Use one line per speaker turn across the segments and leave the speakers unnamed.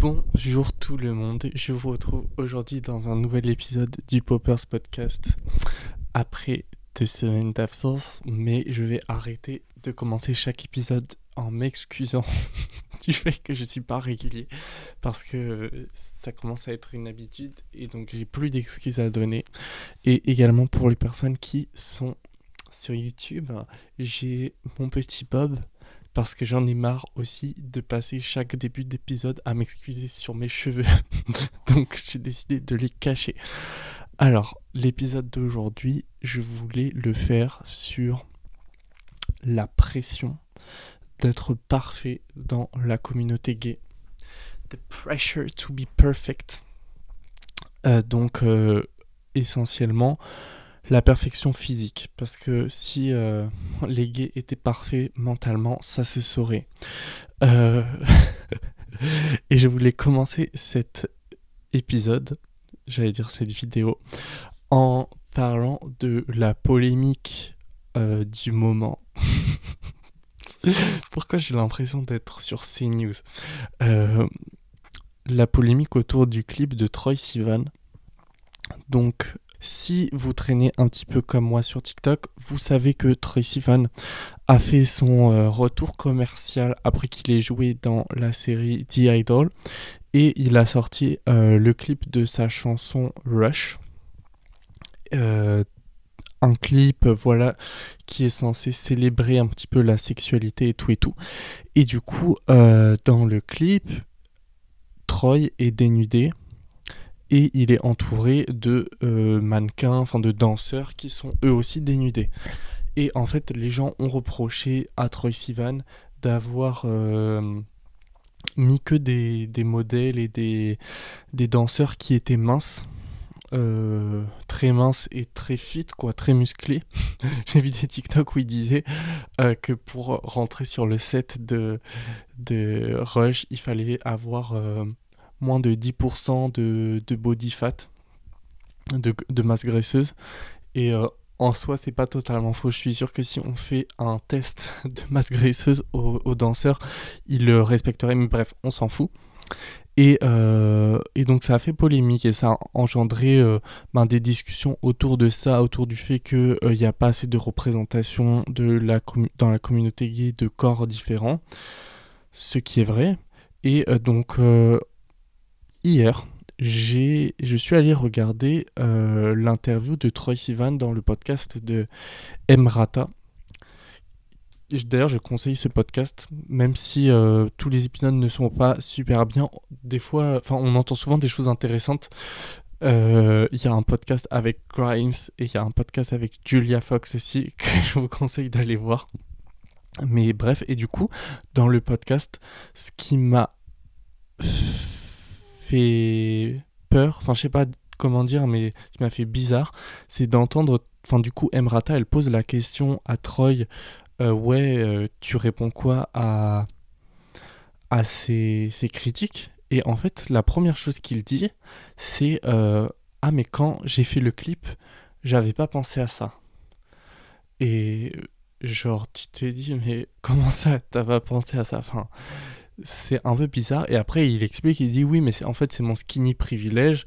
Bonjour tout le monde, je vous retrouve aujourd'hui dans un nouvel épisode du Poppers Podcast après deux semaines d'absence, mais je vais arrêter de commencer chaque épisode en m'excusant du fait que je suis pas régulier parce que ça commence à être une habitude et donc j'ai plus d'excuses à donner. Et également pour les personnes qui sont sur YouTube, j'ai mon petit Bob parce que j'en ai marre aussi de passer chaque début d'épisode à m'excuser sur mes cheveux. Donc j'ai décidé de les cacher. Alors, l'épisode d'aujourd'hui, je voulais le faire sur la pression d'être parfait dans la communauté gay. The pressure to be perfect. Euh, donc, euh, essentiellement, la perfection physique. Parce que si euh, les gays étaient parfaits mentalement, ça se saurait. Euh, et je voulais commencer cet épisode, j'allais dire cette vidéo, en parlant de la polémique euh, du moment. Pourquoi j'ai l'impression d'être sur CNews? La polémique autour du clip de Troy Sivan. Donc, si vous traînez un petit peu comme moi sur TikTok, vous savez que Tracy Van a fait son euh, retour commercial après qu'il ait joué dans la série The Idol et il a sorti euh, le clip de sa chanson Rush. Euh, un clip voilà qui est censé célébrer un petit peu la sexualité et tout et tout. Et du coup, dans le clip, Troy est dénudé et il est entouré de euh, mannequins, enfin de danseurs qui sont eux aussi dénudés. Et en fait, les gens ont reproché à Troy Sivan d'avoir euh, mis que des, modèles et des, des, danseurs qui étaient minces. Euh, très minces et très fit, quoi, très musclés. J'ai vu des TikTok où il disait que pour rentrer sur le set de, de Rush, il fallait avoir moins de 10% de, de, body fat, de, de masse graisseuse. Et euh, en soi, c'est pas totalement faux. Je suis sûr que si on fait un test de masse graisseuse aux, danseurs, ils le respecteraient. Mais bref, on s'en fout. Et, euh, et, donc ça a fait polémique et ça a engendré euh, ben, des discussions autour de ça, autour du fait qu'il n'y a pas assez de représentation de la dans la communauté gay de corps différents, ce qui est vrai. Et donc hier, j'ai, je suis allé regarder euh, l'interview de Troy Sivan dans le podcast de Emrata. D'ailleurs, je conseille ce podcast, même si euh, tous les épisodes ne sont pas super bien. Des fois, enfin, on entend souvent des choses intéressantes. Euh, il y a un podcast avec Grimes et il y a un podcast avec Julia Fox aussi que je vous conseille d'aller voir. Mais bref, et du coup, dans le podcast, ce qui m'a fait peur, enfin je sais pas comment dire, mais ce qui m'a fait bizarre, c'est d'entendre, enfin du coup Emrata, elle pose la question à Troy, euh, ouais, euh, tu réponds quoi à, à ces, ces, critiques? Et en fait, la première chose qu'il dit, c'est, euh, ah mais quand j'ai fait le clip, j'avais pas pensé à ça. Et genre, tu t'es dit, mais comment ça, t'as pas pensé à ça? C'est un peu bizarre. Et après, il explique, il dit oui, mais en fait, c'est mon skinny privilège.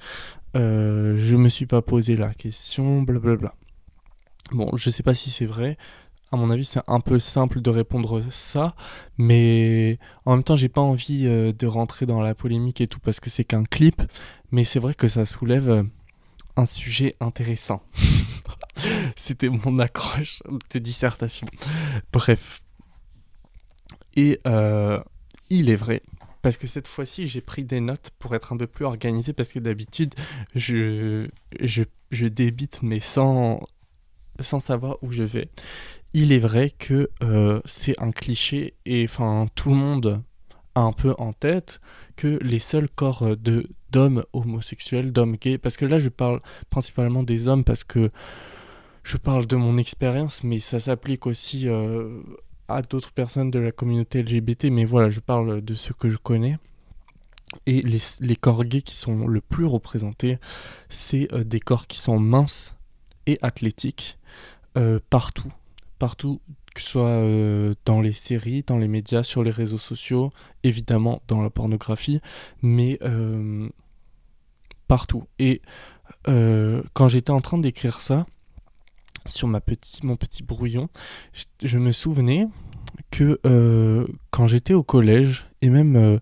Euh, je me suis pas posé la question, blablabla. Bon, je sais pas si c'est vrai. À mon avis, c'est un peu simple de répondre ça, mais en même temps, j'ai pas envie euh, de rentrer dans la polémique et tout parce que c'est qu'un clip. Mais c'est vrai que ça soulève euh, un sujet intéressant. C'était mon accroche de dissertation. Bref. Et euh, il est vrai. Parce que cette fois-ci, j'ai pris des notes pour être un peu plus organisé, parce que d'habitude, je, je, débite, mais sans, sans savoir où je vais. Il est vrai que euh, c'est un cliché, et enfin, tout le monde a un peu en tête que les seuls corps de d'hommes homosexuels, d'hommes gays, parce que là, je parle principalement des hommes, parce que je parle de mon expérience, mais ça s'applique aussi euh, à d'autres personnes de la communauté LGBT, mais voilà, je parle de ce que je connais. Et les, les corps gays qui sont le plus représentés, c'est euh, des corps qui sont minces et athlétiques euh, partout, partout, que ce soit euh, dans les séries, dans les médias, sur les réseaux sociaux, évidemment dans la pornographie, mais partout. Et quand j'étais en train d'écrire ça, sur ma petit, mon petit brouillon, je, me souvenais que quand j'étais au collège, et même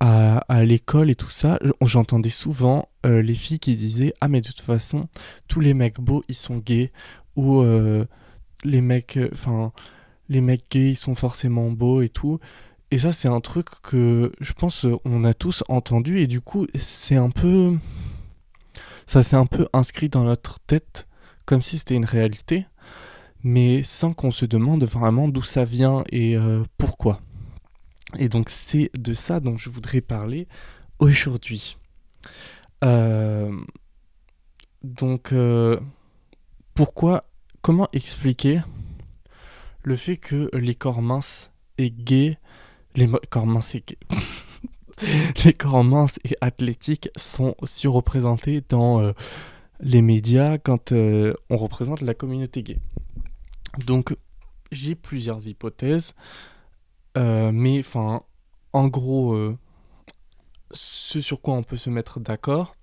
à, à l'école et tout ça, j'entendais souvent les filles qui disaient Ah, mais de toute façon, tous les mecs beaux, ils sont gays, ou les mecs, euh, enfin, les mecs gays, ils sont forcément beaux et tout. Et ça, c'est un truc que je pense euh, on a tous entendu. Et du coup, c'est un peu, ça s'est un peu inscrit dans notre tête comme si c'était une réalité, mais sans qu'on se demande vraiment d'où ça vient et euh, pourquoi. Et donc, c'est de ça dont je voudrais parler aujourd'hui. donc, pourquoi comment expliquer le fait que les corps minces et gays, les corps minces et gays, les corps minces et athlétiques sont surreprésentés dans euh, les médias quand euh, on représente la communauté gay. Donc j'ai plusieurs hypothèses, euh, mais enfin, en gros, ce sur quoi on peut se mettre d'accord,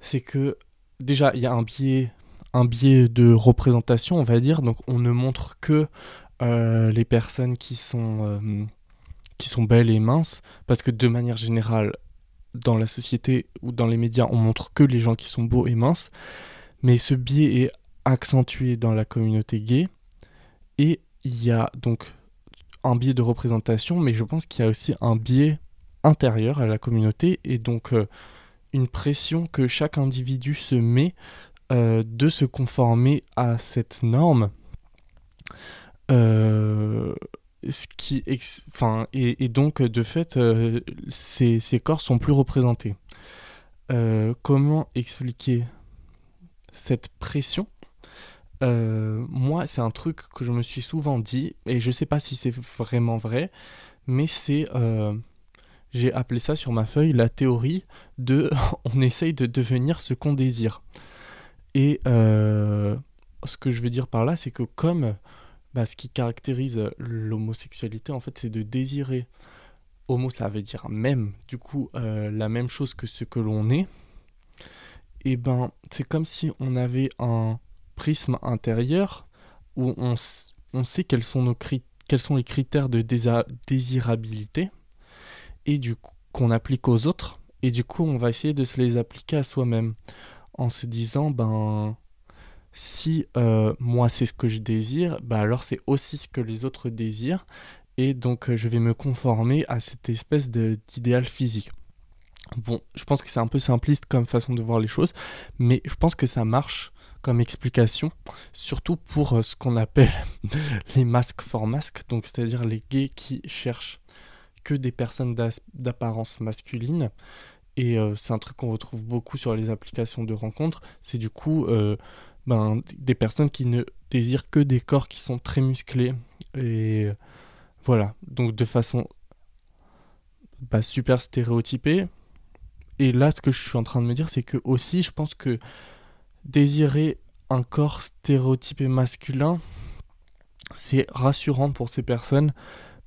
c'est que déjà il y a un biais un biais de représentation, on va dire. Donc on ne montre que euh, les personnes qui sont, euh, qui sont belles et minces, parce que de manière générale, dans la société ou dans les médias, on montre que les gens qui sont beaux et minces. Mais ce biais est accentué dans la communauté gay. Et il y a donc un biais de représentation, mais je pense qu'il y a aussi un biais intérieur à la communauté et donc euh, une pression que chaque individu se met euh, de se conformer à cette norme. Euh, qui et, donc de fait euh, ces, corps sont plus représentés. Comment expliquer cette pression? Moi c'est un truc que je me suis souvent dit et je sais pas si c'est vraiment vrai mais c'est j'ai appelé ça sur ma feuille la théorie de on essaye de devenir ce qu'on désire. Et euh, ce que je veux dire par là, c'est que comme bah, ce qui caractérise l'homosexualité, en fait, c'est de désirer. Homo, ça veut dire même, du coup, euh, la même chose que ce que l'on est. Et ben, c'est comme si on avait un prisme intérieur où on, on sait quels sont, nos quels sont les critères de désirabilité et du qu'on applique aux autres. Et du coup, on va essayer de se les appliquer à soi-même en se disant ben si euh, moi c'est ce que je désire, bah alors c'est aussi ce que les autres désirent et donc euh, je vais me conformer à cette espèce d'idéal physique. Bon, je pense que c'est un peu simpliste comme façon de voir les choses, mais je pense que ça marche comme explication, surtout pour euh, ce qu'on appelle les masques for masques, donc c'est-à-dire les gays qui cherchent que des personnes d'apparence masculine et c'est un truc qu'on retrouve beaucoup sur les applications de rencontres. C'est du coup ben, des personnes qui ne désirent que des corps qui sont très musclés. Et voilà, donc de façon bah, super stéréotypée. Et là, ce que je suis en train de me dire, c'est que aussi, je pense que désirer un corps stéréotypé masculin, c'est rassurant pour ces personnes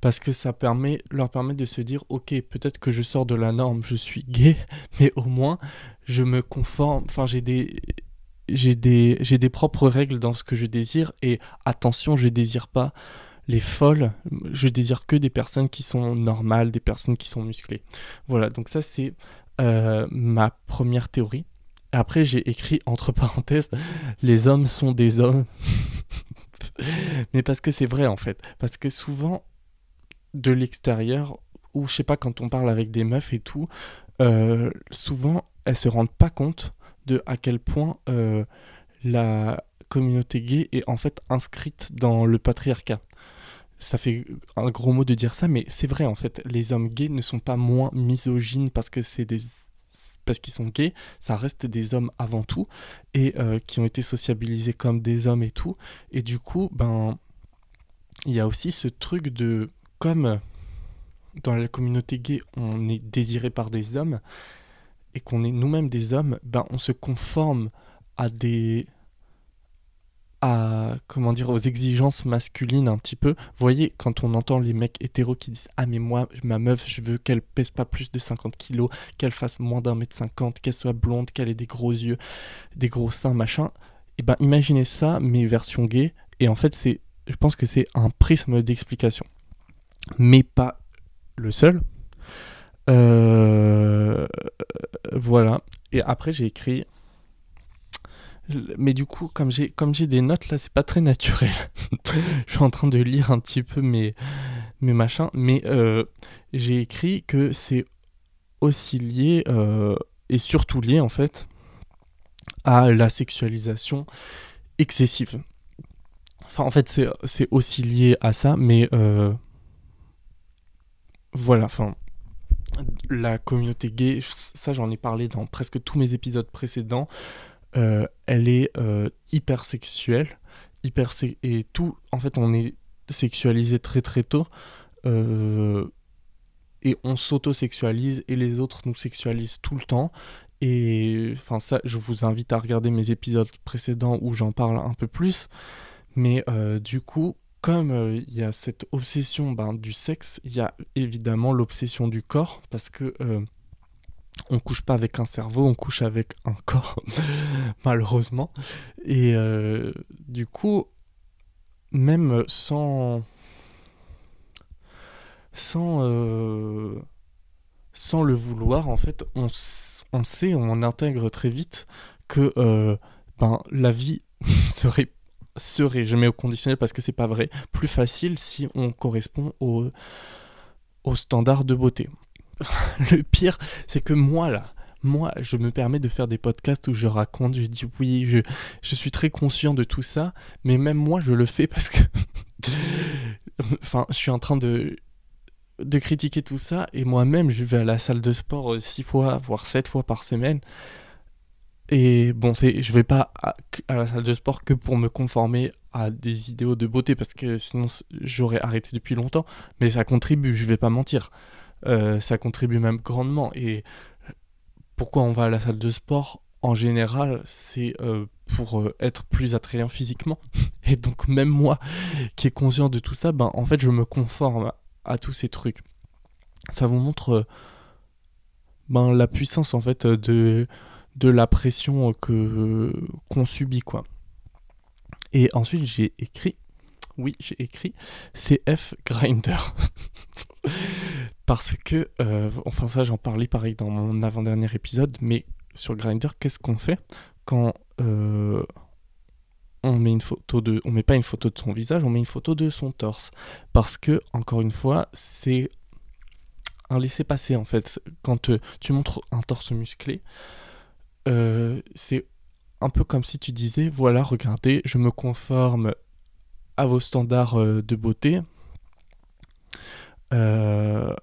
parce que ça permet, leur permet de se dire ok peut-être que je sors de la norme, je suis gay, mais au moins je me conforme, enfin j'ai des j'ai des j'ai des propres règles dans ce que je désire et attention je désire pas les folles, je désire que des personnes qui sont normales, des personnes qui sont musclées. Voilà donc ça c'est euh, ma première théorie. Après j'ai écrit entre parenthèses les hommes sont des hommes. mais parce que c'est vrai en fait, parce que souvent de l'extérieur, ou je sais pas, quand on parle avec des meufs et tout, euh, souvent elles se rendent pas compte de à quel point euh, la communauté gay est en fait inscrite dans le patriarcat. Ça fait un gros mot de dire ça, mais c'est vrai en fait. Les hommes gays ne sont pas moins misogynes parce que c'est des parce qu'ils sont gays, ça reste des hommes avant tout et euh, qui ont été sociabilisés comme des hommes et tout. Et du coup, ben, il y a aussi ce truc de comme dans la communauté gay, on est désiré par des hommes et qu'on est nous-mêmes des hommes, ben on se conforme à des à comment dire aux exigences masculines un petit peu. Vous voyez, quand on entend les mecs hétéros qui disent Ah, mais moi, ma meuf, je veux qu'elle pèse pas plus de 50 kilos, qu'elle fasse moins d'un mètre cinquante, qu'elle soit blonde, qu'elle ait des gros yeux, des gros seins, machin. Et eh ben, imaginez ça, mais version gay. Et en fait, c'est, je pense que c'est un prisme d'explication. Mais pas le seul. Euh, voilà. Et après, j'ai écrit mais du coup, comme j'ai des notes là, c'est pas très naturel. je suis en train de lire un petit peu mes mes machins, mais euh, j'ai écrit que c'est aussi lié euh, et surtout lié en fait à la sexualisation excessive. Enfin, en fait, c'est aussi lié à ça, mais voilà, enfin, la communauté gay, ça j'en ai parlé dans presque tous mes épisodes précédents. Euh, elle est euh, hyper sexuelle, hyper et tout. En fait, on est sexualisé très très tôt. Euh, et on s'auto-sexualise et les autres nous sexualisent tout le temps. Et enfin ça, je vous invite à regarder mes épisodes précédents où j'en parle un peu plus. Mais du coup, comme il y a cette obsession ben, du sexe, il y a évidemment l'obsession du corps parce que on couche pas avec un cerveau, on couche avec un corps, malheureusement. Et euh, du coup, même. Euh, sans le vouloir, en fait, on, sait, on intègre très vite que euh, ben, la vie serait, serait, je mets au conditionnel parce que c'est pas vrai, plus facile si on correspond au, au standard de beauté. le pire, c'est que moi, là, moi, je me permets de faire des podcasts où je raconte, je dis oui, je, je suis très conscient de tout ça, mais même moi, je le fais parce que. enfin, je suis en train de de critiquer tout ça et moi-même je vais à la salle de sport euh, six fois voire sept fois par semaine et bon c'est je vais pas à, la salle de sport que pour me conformer à des idéaux de beauté parce que sinon j'aurais arrêté depuis longtemps mais ça contribue je vais pas mentir euh, ça contribue même grandement. Et pourquoi on va à la salle de sport? En général, c'est euh, pour euh, être plus attrayant physiquement. Et donc même moi, qui est conscient de tout ça, ben en fait, je me conforme à, tous ces trucs. Ça vous montre ben, la puissance en fait de, de la pression que qu'on subit quoi. Et ensuite j'ai écrit, oui j'ai écrit CF Grinder. Parce que, euh, enfin ça j'en parlais pareil dans mon avant-dernier épisode, mais sur Grindr, qu'est-ce qu'on fait quand euh, on met une photo de, on met pas une photo de son visage, on met une photo de son torse, parce que encore une fois, c'est un laisser-passer en fait. Quand euh, tu montres un torse musclé, c'est un peu comme si tu disais, voilà, regardez, je me conforme à vos standards de beauté. Euh,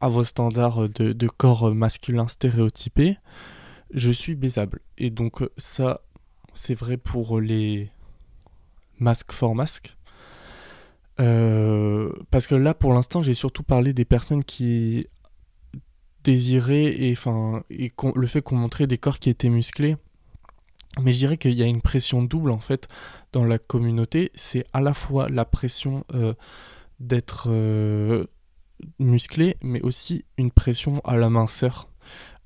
à vos standards de, corps masculin stéréotypé, je suis baisable. Et donc ça, c'est vrai pour les masques for masques. Euh, parce que là, pour l'instant, j'ai surtout parlé des personnes qui désiraient et, le fait qu'on montrait des corps qui étaient musclés. Mais je dirais qu'il y a une pression double en fait dans la communauté. C'est à la fois la pression euh, d'être euh, musclé, mais aussi une pression à la minceur.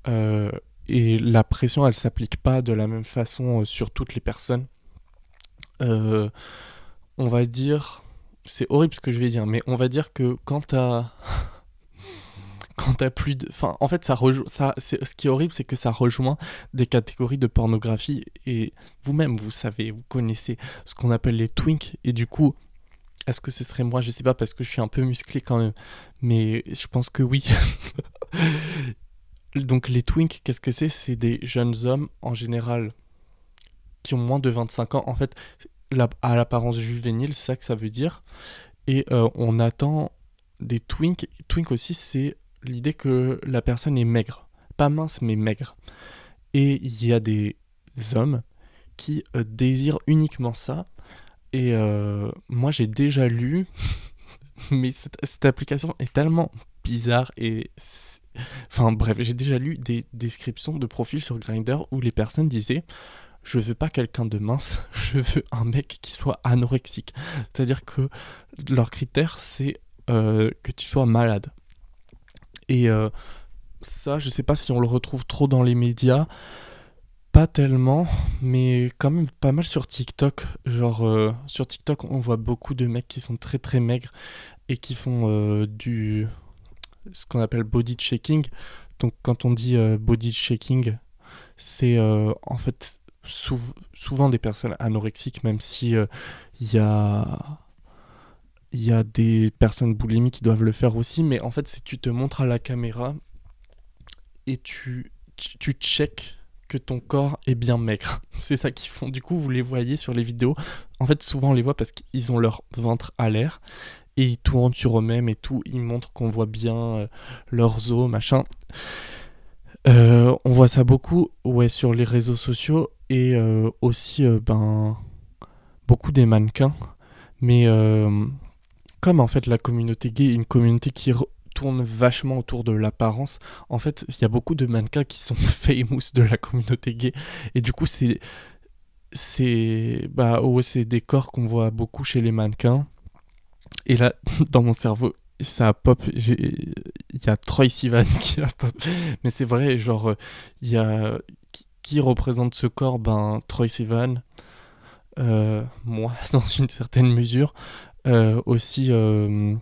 Euh, et la pression, elle s'applique pas de la même façon sur toutes les personnes. On va dire, c'est horrible ce que je vais dire, mais on va dire que quand t'as quand t'as plus de, enfin, en fait, ça ce qui est horrible, c'est que ça rejoint des catégories de pornographie et vous-même, vous savez, vous connaissez ce qu'on appelle les twinks et du coup, est-ce que ce serait moi? Je sais pas parce que je suis un peu musclé quand même. Mais je pense que oui. Donc les twinks, qu'est-ce que c'est? C'est des jeunes hommes en général qui ont moins de 25 ans. En fait, à l'apparence juvénile, c'est ça que ça veut dire. Et euh, on attend des twinks. Twink aussi, c'est l'idée que la personne est maigre. Pas mince, mais maigre. Et il y a des hommes qui euh, désirent uniquement ça et euh, moi, j'ai déjà lu, mais cette, application est tellement bizarre et. Enfin bref, j'ai déjà lu des descriptions de profils sur Grindr où les personnes disaient je veux pas quelqu'un de mince, je veux un mec qui soit anorexique. C'est-à-dire que leur critère, c'est euh, que tu sois malade. Et euh, ça, je sais pas si on le retrouve trop dans les médias. Pas tellement, mais quand même pas mal sur TikTok. Genre, euh, sur TikTok, on voit beaucoup de mecs qui sont très très maigres et qui font du. ce qu'on appelle body shaking. Donc, quand on dit body shaking, c'est en fait souvent des personnes anorexiques, même si il y a il y a des personnes boulimiques qui doivent le faire aussi, mais en fait, si tu te montres à la caméra et tu, tu, que ton corps est bien maigre. C'est ça qu'ils font. Du coup, vous les voyez sur les vidéos. En fait, souvent, on les voit parce qu'ils ont leur ventre à l'air et ils tournent sur eux-mêmes et tout. Ils montrent qu'on voit bien euh, leurs os, machin. Euh, on voit ça beaucoup ouais, sur les réseaux sociaux et euh, aussi ben, beaucoup des mannequins. Mais comme en fait la communauté gay est une communauté qui tourne vachement autour de l'apparence, en fait, il y a beaucoup de mannequins qui sont famous de la communauté gay. Et du coup, c'est. C'est. Bah, ouais, c'est des corps qu'on voit beaucoup chez les mannequins. Et là, dans mon cerveau, ça pop. Il y a Troy Sivan qui a pop. Mais c'est vrai, genre, il y a. Qui représente ce corps? Ben, Troy Sivan. Euh, moi, dans une certaine mesure. Euh, aussi euh,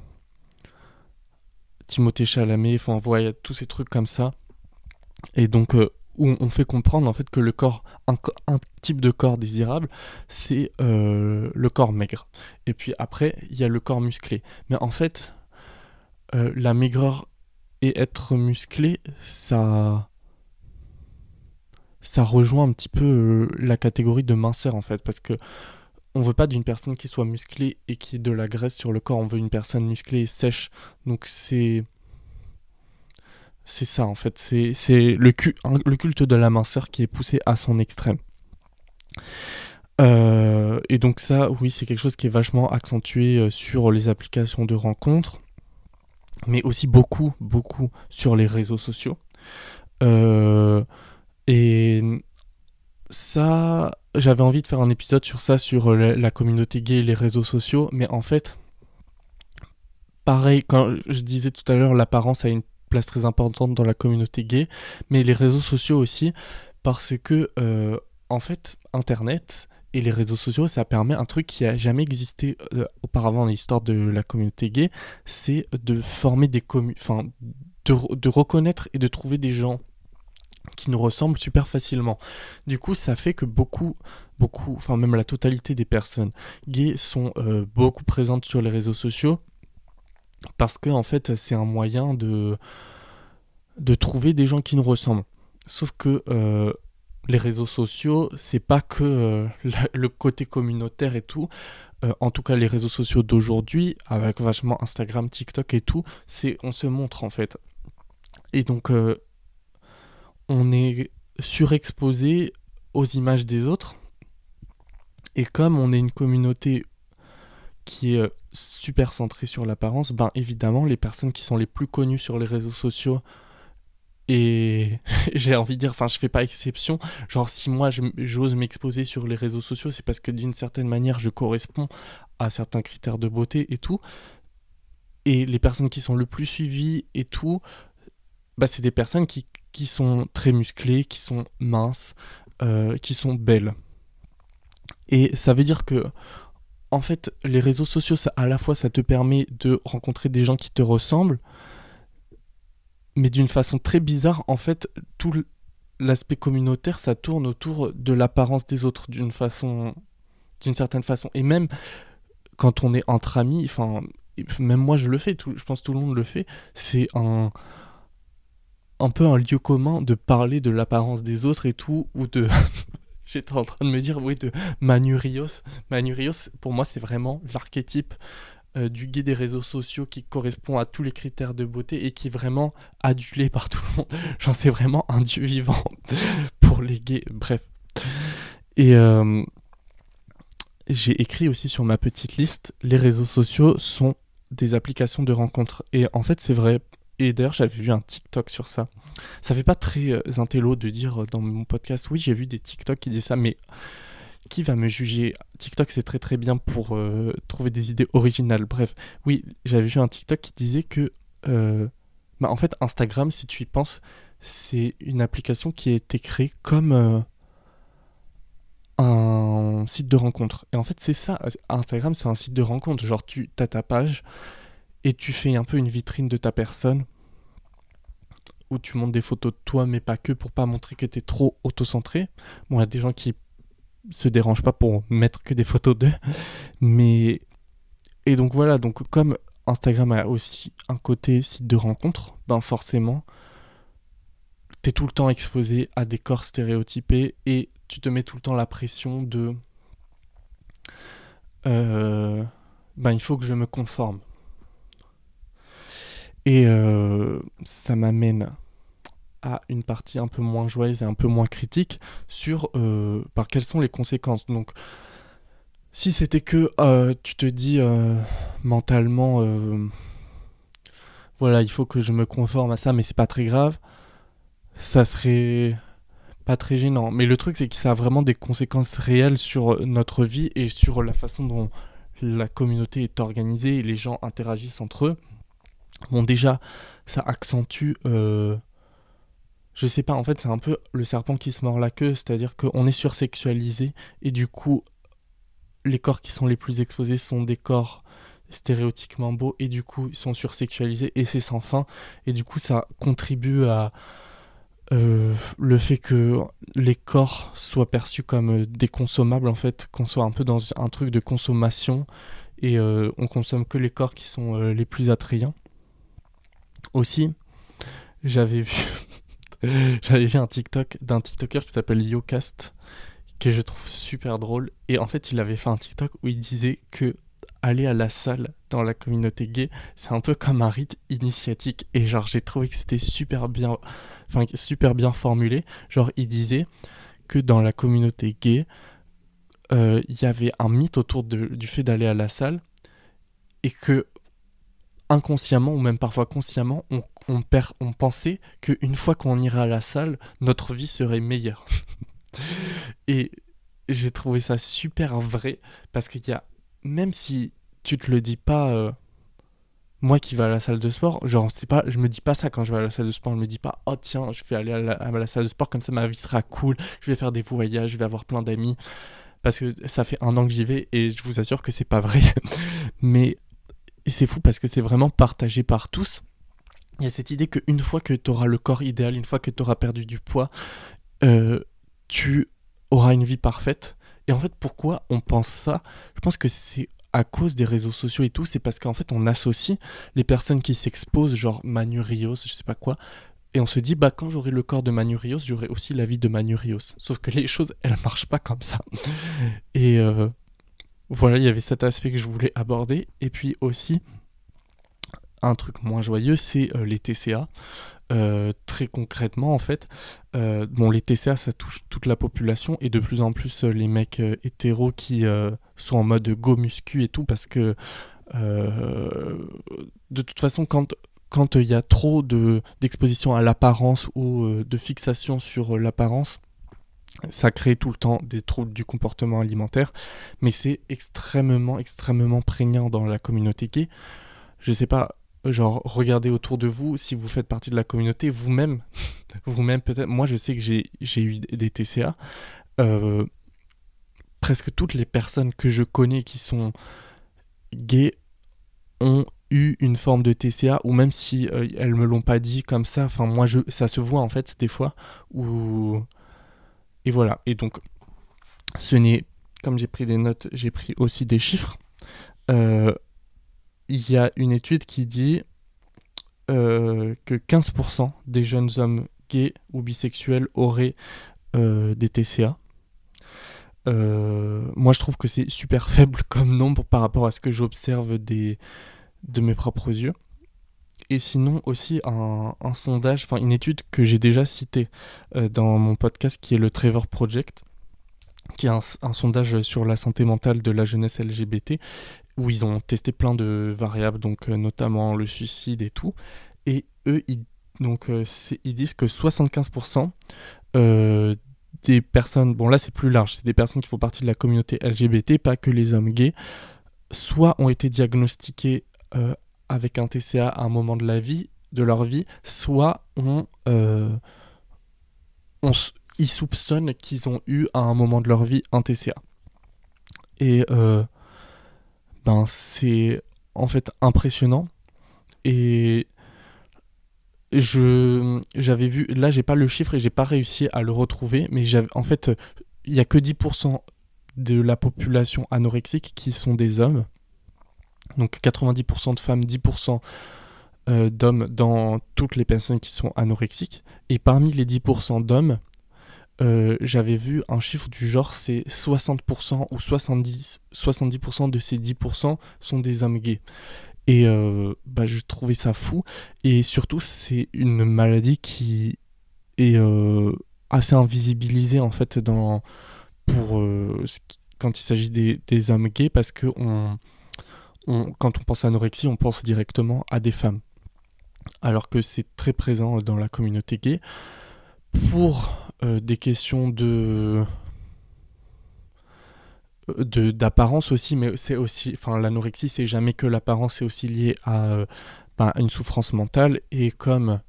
Timothée Chalamet, enfin voilà, tous ces trucs comme ça. Et donc euh, où on fait comprendre en fait que le corps, un, type de corps désirable, c'est le corps maigre. Et puis après, il y a le corps musclé. Mais en fait, la maigreur et être musclé, ça, ça rejoint un petit peu la catégorie de minceur en fait, parce que on veut pas d'une personne qui soit musclée et qui ait de la graisse sur le corps, on veut une personne musclée et sèche. Donc c'est c'est ça en fait, c'est le, culte de la minceur qui est poussé à son extrême. Euh, et donc ça, oui, c'est quelque chose qui est vachement accentué euh, sur les applications de rencontres, mais aussi beaucoup, beaucoup sur les réseaux sociaux. Euh, et ça, j'avais envie de faire un épisode sur ça, sur euh, la, communauté gay et les réseaux sociaux, mais en fait, pareil, quand je disais tout à l'heure, l'apparence a une place très importante dans la communauté gay, mais les réseaux sociaux aussi, parce que, euh, en fait, Internet et les réseaux sociaux, ça permet un truc qui a jamais existé euh, auparavant dans l'histoire de la communauté gay, c'est de former des communes, enfin, de reconnaître et de trouver des gens qui nous ressemblent super facilement. Du coup, ça fait que beaucoup, beaucoup, enfin même la totalité des personnes gays sont euh, beaucoup présentes sur les réseaux sociaux parce que en fait, c'est un moyen de de trouver des gens qui nous ressemblent. Sauf que euh, les réseaux sociaux, c'est pas que euh, le côté communautaire et tout. en tout cas, les réseaux sociaux d'aujourd'hui, avec vachement Instagram, TikTok et tout, c'est on se montre en fait. Et donc on est surexposé aux images des autres. Et comme on est une communauté qui est euh, super centrée sur l'apparence, ben évidemment, les personnes qui sont les plus connues sur les réseaux sociaux, et j'ai envie de dire, enfin, je fais pas exception. Genre, si moi j'ose m'exposer sur les réseaux sociaux, c'est parce que d'une certaine manière, je corresponds à certains critères de beauté et tout. Et les personnes qui sont le plus suivies et tout, bah, c'est des personnes qui qui sont très musclées, qui sont minces, euh, qui sont belles. Et ça veut dire que, en fait, les réseaux sociaux, à la fois, ça te permet de rencontrer des gens qui te ressemblent, mais d'une façon très bizarre, en fait, tout l'aspect communautaire, ça tourne autour de l'apparence des autres d'une façon, d'une certaine façon. Et même quand on est entre amis, enfin, même moi je le fais, je pense que tout le monde le fait, c'est un un peu un lieu commun de parler de l'apparence des autres et tout, ou de... J'étais en train de me dire, oui, de Manurios. Manurios, pour moi, c'est vraiment l'archétype euh, du gay des réseaux sociaux qui correspond à tous les critères de beauté et qui est vraiment adulé par tout le monde. J'en sais vraiment un dieu vivant pour les gays. Bref. Et euh, j'ai écrit aussi sur ma petite liste, les réseaux sociaux sont des applications de rencontres. Et en fait, c'est vrai, et d'ailleurs, j'avais vu un TikTok sur ça. ça fait pas très euh, intello de dire dans mon podcast, oui, j'ai vu des TikTok qui disent ça, mais qui va me juger? TikTok, c'est très très bien pour euh, trouver des idées originales. Bref, oui, j'avais vu un TikTok qui disait que, euh, bah, en fait, Instagram, si tu y penses, c'est une application qui a été créée comme un site de rencontre. Et en fait, c'est ça. Instagram, c'est un site de rencontre. Genre, tu as ta page et tu fais un peu une vitrine de ta personne où tu montes des photos de toi, mais pas que pour pas montrer que tu es trop auto-centré. Bon, il y a des gens qui se dérangent pas pour mettre que des photos d'eux. Mais. Et donc voilà, donc comme Instagram a aussi un côté site de rencontre, ben forcément, tu es tout le temps exposé à des corps stéréotypés et tu te mets tout le temps la pression de. Euh, ben, il faut que je me conforme. Et euh, ça m'amène à une partie un peu moins joyeuse et un peu moins critique sur euh, par quelles sont les conséquences. Donc, si c'était que tu te dis mentalement, voilà, il faut que je me conforme à ça, mais c'est pas très grave, ça serait pas très gênant. Mais le truc, c'est que ça a vraiment des conséquences réelles sur euh, notre vie et sur la façon dont la communauté est organisée et les gens interagissent entre eux. Bon, déjà, ça accentue. Euh, je sais pas, en fait, c'est un peu le serpent qui se mord la queue, c'est-à-dire qu'on est sursexualisé et du coup, les corps qui sont les plus exposés sont des corps stéréotypiquement beaux et du coup, ils sont sursexualisés et c'est sans fin. Et du coup, ça contribue à euh, le fait que les corps soient perçus comme euh, des consommables, en fait, qu'on soit un peu dans un truc de consommation et on consomme que les corps qui sont les plus attrayants. Aussi, j'avais vu, j'avais vu un TikTok d'un TikToker qui s'appelle YoCast que je trouve super drôle et en fait il avait fait un TikTok où il disait que aller à la salle dans la communauté gay, c'est un peu comme un rite initiatique. Et genre, j'ai trouvé que c'était super bien, enfin, super bien formulé. Genre, il disait que dans la communauté gay, euh, il y avait un mythe autour du fait d'aller à la salle et que inconsciemment ou même parfois consciemment, on, on, pensait qu'une fois qu'on irait à la salle, notre vie serait meilleure. et j'ai trouvé ça super vrai parce qu'il y a même si tu te le dis pas, euh, moi qui vais à la salle de sport, genre, c'est pas, je me dis pas ça quand je vais à la salle de sport, je me dis pas, oh tiens, je vais aller à la, salle de sport, comme ça ma vie sera cool, je vais faire des voyages, je vais avoir plein d'amis, parce que ça fait un an que j'y vais et je vous assure que c'est pas vrai. Mais c'est fou parce que c'est vraiment partagé par tous. Il y a cette idée qu'une fois que tu auras le corps idéal, une fois que tu auras perdu du poids, euh, tu auras une vie parfaite. Et en fait, pourquoi on pense ça? Je pense que c'est à cause des réseaux sociaux et tout, c'est parce qu'en fait, on associe les personnes qui s'exposent, genre Manu Rios, je sais pas quoi, et on se dit, bah quand j'aurai le corps de Manu Rios, j'aurai aussi la vie de Manu Rios. Sauf que les choses, elles marchent pas comme ça. Et euh, voilà, il y avait cet aspect que je voulais aborder. Et puis aussi, un truc moins joyeux, c'est euh, les TCA. Euh, très concrètement, en fait, euh, bon, les TCA, ça touche toute la population et de plus en plus les mecs hétéros qui sont en mode go muscu et tout, parce que de toute façon, quand il y a trop de d'exposition à l'apparence ou de fixation sur l'apparence, ça crée tout le temps des troubles du comportement alimentaire, mais c'est extrêmement, extrêmement prégnant dans la communauté gay. Je sais pas, genre regardez autour de vous si vous faites partie de la communauté vous-même vous-même peut-être moi je sais que j'ai eu des TCA euh, presque toutes les personnes que je connais qui sont gays ont eu une forme de TCA ou même si euh, elles me l'ont pas dit comme ça enfin moi je ça se voit en fait des fois ou et voilà et donc ce n'est comme j'ai pris des notes j'ai pris aussi des chiffres euh, il y a une étude qui dit euh, que 15% des jeunes hommes gays ou bisexuels auraient euh, des TCA. Moi, je trouve que c'est super faible comme nombre par rapport à ce que j'observe de mes propres yeux. Et sinon aussi un, sondage, enfin une étude que j'ai déjà citée dans mon podcast qui est le Trevor Project, qui est un, sondage sur la santé mentale de la jeunesse LGBT où ils ont testé plein de variables, donc euh, notamment le suicide et tout. Et eux, ils donc ils disent que 75% des personnes, bon là c'est plus large, c'est des personnes qui font partie de la communauté LGBT, pas que les hommes gays, soit ont été diagnostiqués avec un TCA à un moment de la vie, de leur vie, soit on, on ils soupçonnent qu'ils ont eu à un moment de leur vie un TCA. Et euh, ben c'est en fait impressionnant. Et je j'avais vu, là j'ai pas le chiffre et j'ai pas réussi à le retrouver, mais en fait il y a que 10% de la population anorexique qui sont des hommes. Donc 90% de femmes, 10% euh, d'hommes dans toutes les personnes qui sont anorexiques. Et parmi les 10% d'hommes, euh, j'avais vu un chiffre du genre c'est 60% ou 70%, 70 de ces 10% sont des hommes gays. Et euh, bah, je trouvais ça fou. Et surtout, c'est une maladie qui est assez invisibilisée en fait dans, pour, quand il s'agit des, des, hommes gays parce que quand on pense à anorexie, on pense directement à des femmes. Alors que c'est très présent dans la communauté gay. Pour euh, des questions de euh, d'apparence aussi, mais c'est aussi, enfin l'anorexie c'est jamais que l'apparence, c'est aussi lié à euh, ben, une souffrance mentale et comme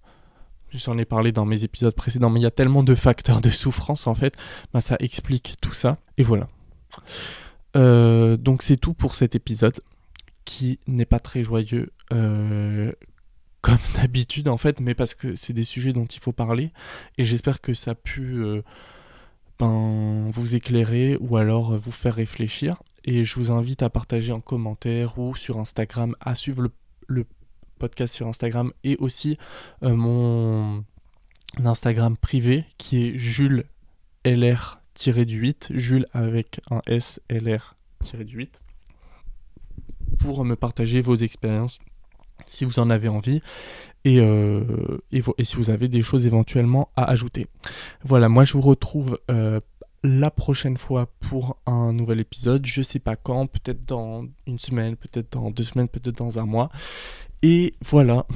j'en ai parlé dans mes épisodes précédents, mais il y a tellement de facteurs de souffrance en fait, ben, ça explique tout ça et voilà. donc c'est tout pour cet épisode qui n'est pas très joyeux comme d'habitude en fait, mais parce que c'est des sujets dont il faut parler. Et j'espère que ça a pu euh, ben, vous éclairer ou alors vous faire réfléchir. Et je vous invite à partager en commentaire ou sur Instagram, à suivre le, podcast sur Instagram et aussi euh, mon Instagram privé qui est Jules LR-8, Jules avec un S LR-8, pour me partager vos expériences si vous en avez envie. Euh, et, et, si vous avez des choses éventuellement à ajouter. Voilà, moi je vous retrouve euh, la prochaine fois pour un nouvel épisode. Je sais pas quand, peut-être dans une semaine, peut-être dans deux semaines, peut-être dans un mois. Et voilà,